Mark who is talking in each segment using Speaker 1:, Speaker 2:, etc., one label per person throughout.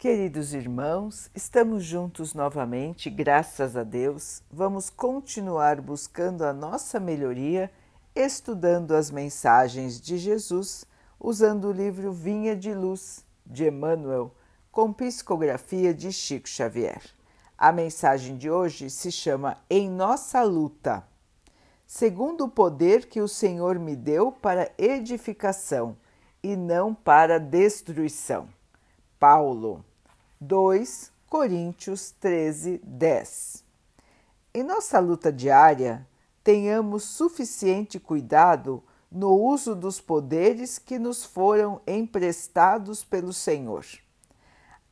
Speaker 1: Queridos irmãos, estamos juntos novamente, graças a Deus. Vamos continuar buscando a nossa melhoria, estudando as mensagens de Jesus, usando o livro Vinha de Luz, de Emmanuel, com psicografia de Chico Xavier. A mensagem de hoje se chama Em Nossa Luta. Segundo o poder que o Senhor me deu para edificação e não para destruição. Paulo 2 Coríntios 13, 10. Em nossa luta diária, tenhamos suficiente cuidado no uso dos poderes que nos foram emprestados pelo Senhor.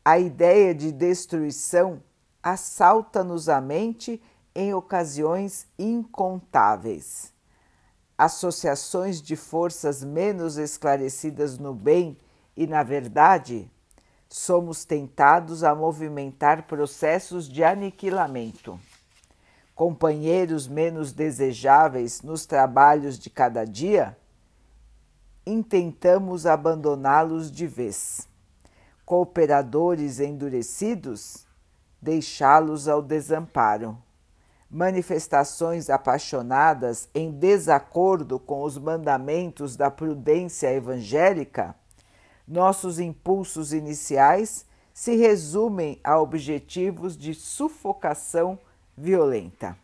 Speaker 1: A ideia de destruição assalta-nos a mente em ocasiões incontáveis. Associações de forças menos esclarecidas no bem e na verdade somos tentados a movimentar processos de aniquilamento. Companheiros menos desejáveis nos trabalhos de cada dia, intentamos abandoná-los de vez. Cooperadores endurecidos, deixá-los ao desamparo. Manifestações apaixonadas em desacordo com os mandamentos da prudência evangélica, nossos impulsos iniciais se resumem a objetivos de sufocação violenta.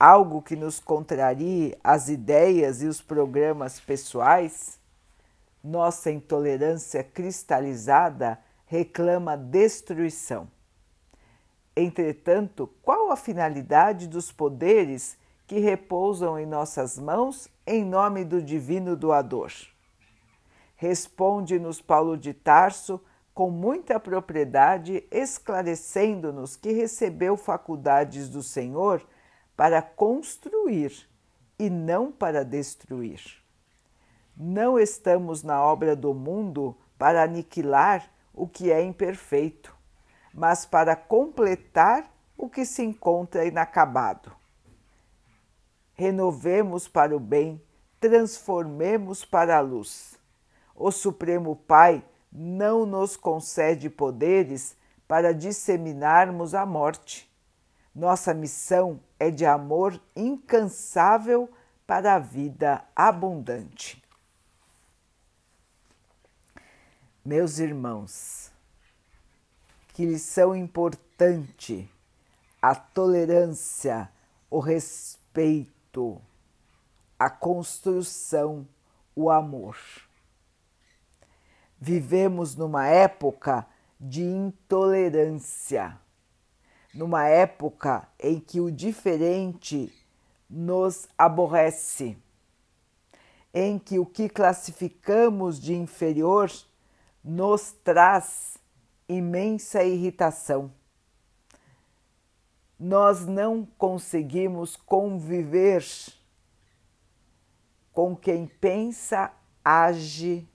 Speaker 1: Algo que nos contrarie as ideias e os programas pessoais, nossa intolerância cristalizada reclama destruição. Entretanto, qual a finalidade dos poderes que repousam em nossas mãos em nome do Divino Doador? Responde-nos Paulo de Tarso com muita propriedade, esclarecendo-nos que recebeu faculdades do Senhor para construir e não para destruir. Não estamos na obra do mundo para aniquilar o que é imperfeito, mas para completar o que se encontra inacabado. Renovemos para o bem, transformemos para a luz o Supremo Pai não nos concede poderes para disseminarmos a morte. Nossa missão é de amor incansável para a vida abundante. Meus irmãos, que lição importante a tolerância, o respeito, a construção, o amor. Vivemos numa época de intolerância, numa época em que o diferente nos aborrece, em que o que classificamos de inferior nos traz imensa irritação. Nós não conseguimos conviver com quem pensa, age,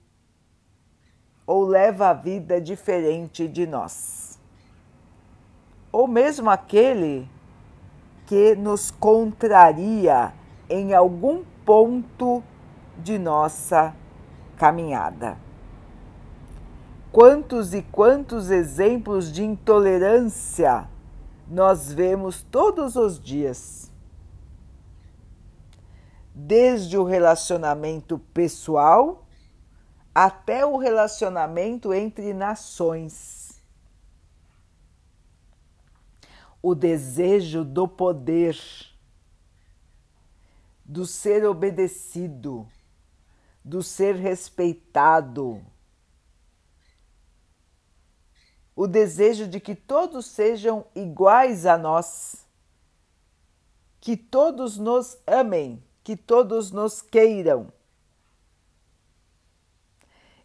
Speaker 1: ou leva a vida diferente de nós. Ou mesmo aquele que nos contraria em algum ponto de nossa caminhada. Quantos e quantos exemplos de intolerância nós vemos todos os dias. Desde o relacionamento pessoal até o relacionamento entre nações. O desejo do poder, do ser obedecido, do ser respeitado, o desejo de que todos sejam iguais a nós, que todos nos amem, que todos nos queiram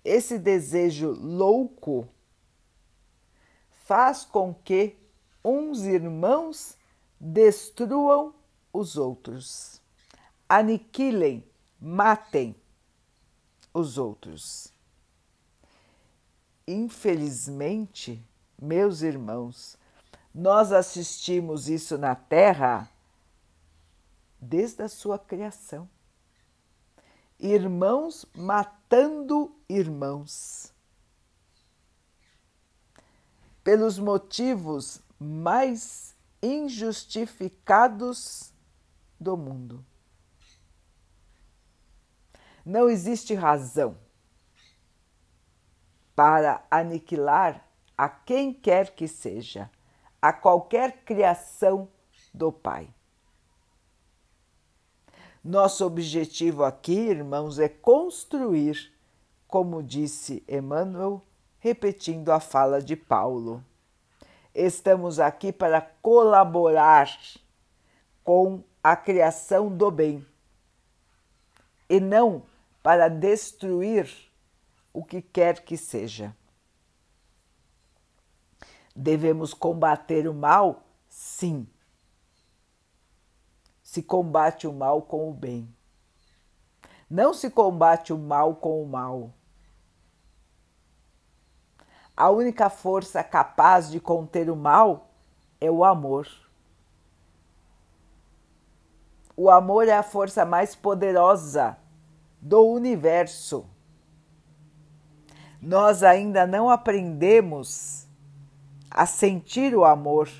Speaker 1: esse desejo louco faz com que uns irmãos destruam os outros, aniquilem, matem os outros. Infelizmente, meus irmãos, nós assistimos isso na Terra desde a sua criação irmãos matando irmãos. pelos motivos mais injustificados do mundo. Não existe razão para aniquilar a quem quer que seja, a qualquer criação do Pai. Nosso objetivo aqui, irmãos, é construir, como disse Emmanuel, repetindo a fala de Paulo. Estamos aqui para colaborar com a criação do bem e não para destruir o que quer que seja. Devemos combater o mal? Sim. Se combate o mal com o bem. Não se combate o mal com o mal. A única força capaz de conter o mal é o amor. O amor é a força mais poderosa do universo. Nós ainda não aprendemos a sentir o amor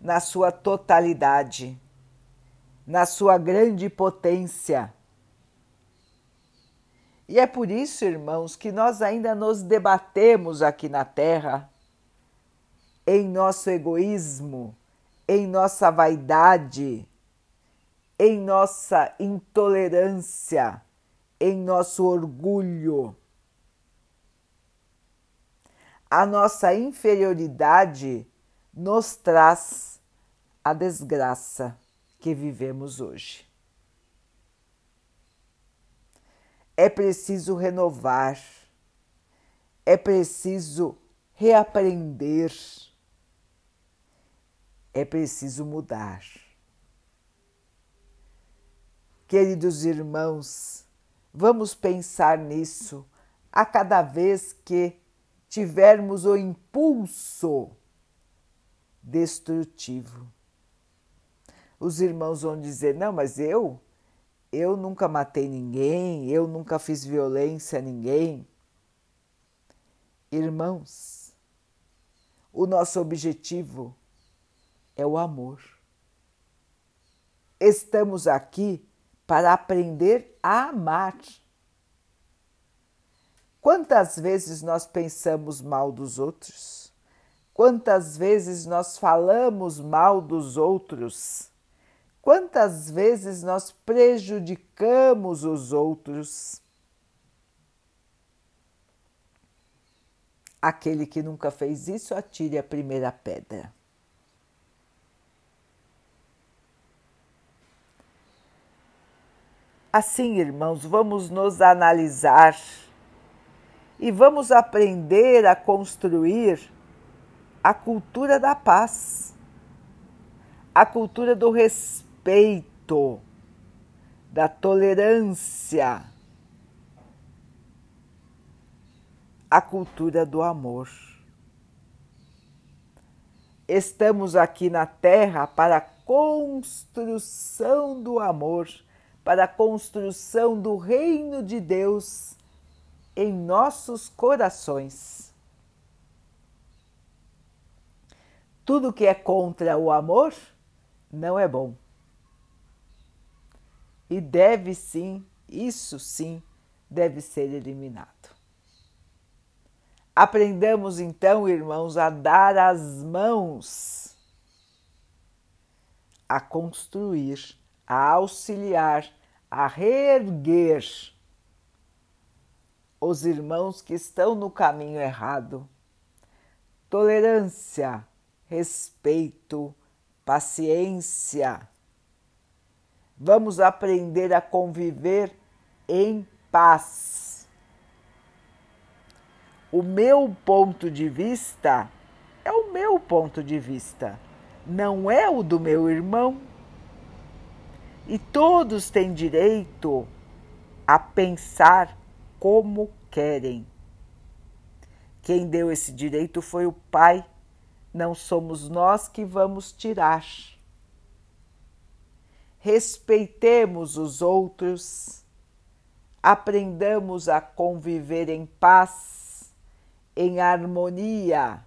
Speaker 1: na sua totalidade, na sua grande potência. E é por isso, irmãos, que nós ainda nos debatemos aqui na Terra em nosso egoísmo, em nossa vaidade, em nossa intolerância, em nosso orgulho. A nossa inferioridade nos traz a desgraça que vivemos hoje. É preciso renovar, é preciso reaprender, é preciso mudar. Queridos irmãos, vamos pensar nisso a cada vez que tivermos o impulso destrutivo. Os irmãos vão dizer: não, mas eu, eu nunca matei ninguém, eu nunca fiz violência a ninguém. Irmãos, o nosso objetivo é o amor. Estamos aqui para aprender a amar. Quantas vezes nós pensamos mal dos outros? Quantas vezes nós falamos mal dos outros? Quantas vezes nós prejudicamos os outros? Aquele que nunca fez isso, atire a primeira pedra. Assim, irmãos, vamos nos analisar e vamos aprender a construir a cultura da paz, a cultura do respeito, da tolerância, a cultura do amor. Estamos aqui na Terra para a construção do amor para a construção do reino de Deus em nossos corações. Tudo que é contra o amor não é bom. E deve sim, isso sim, deve ser eliminado. Aprendamos então, irmãos, a dar as mãos, a construir a auxiliar, a reerguer os irmãos que estão no caminho errado. Tolerância, respeito, paciência. Vamos aprender a conviver em paz. O meu ponto de vista é o meu ponto de vista, não é o do meu irmão e todos têm direito a pensar como querem. Quem deu esse direito foi o Pai, não somos nós que vamos tirar. Respeitemos os outros, aprendamos a conviver em paz, em harmonia,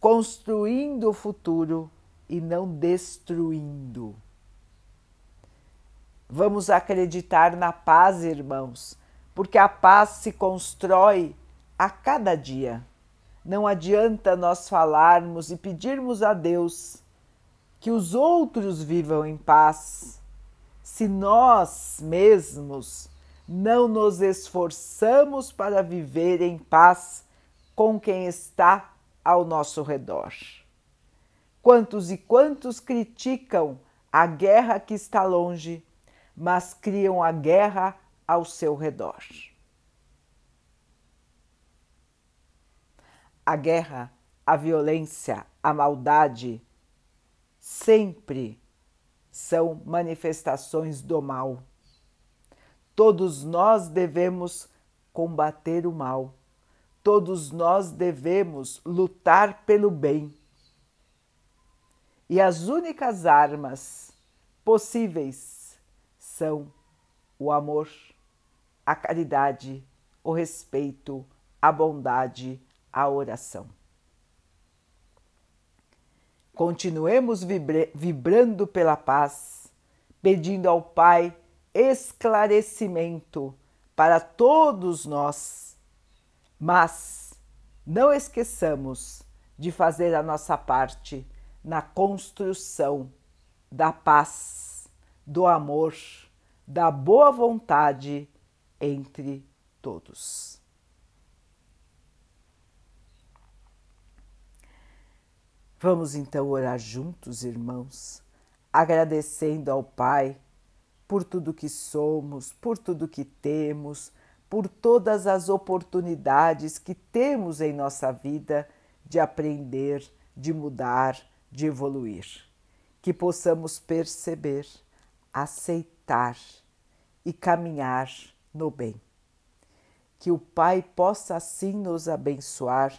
Speaker 1: construindo o futuro e não destruindo. Vamos acreditar na paz, irmãos, porque a paz se constrói a cada dia. Não adianta nós falarmos e pedirmos a Deus que os outros vivam em paz, se nós mesmos não nos esforçamos para viver em paz com quem está ao nosso redor. Quantos e quantos criticam a guerra que está longe, mas criam a guerra ao seu redor. A guerra, a violência, a maldade sempre são manifestações do mal. Todos nós devemos combater o mal. Todos nós devemos lutar pelo bem. E as únicas armas possíveis são o amor, a caridade, o respeito, a bondade, a oração. Continuemos vibrando pela paz, pedindo ao Pai esclarecimento para todos nós, mas não esqueçamos de fazer a nossa parte na construção da paz, do amor, da boa vontade entre todos. Vamos então orar juntos, irmãos, agradecendo ao Pai por tudo que somos, por tudo que temos, por todas as oportunidades que temos em nossa vida de aprender, de mudar, de evoluir. Que possamos perceber, aceitar e caminhar no bem. Que o Pai possa assim nos abençoar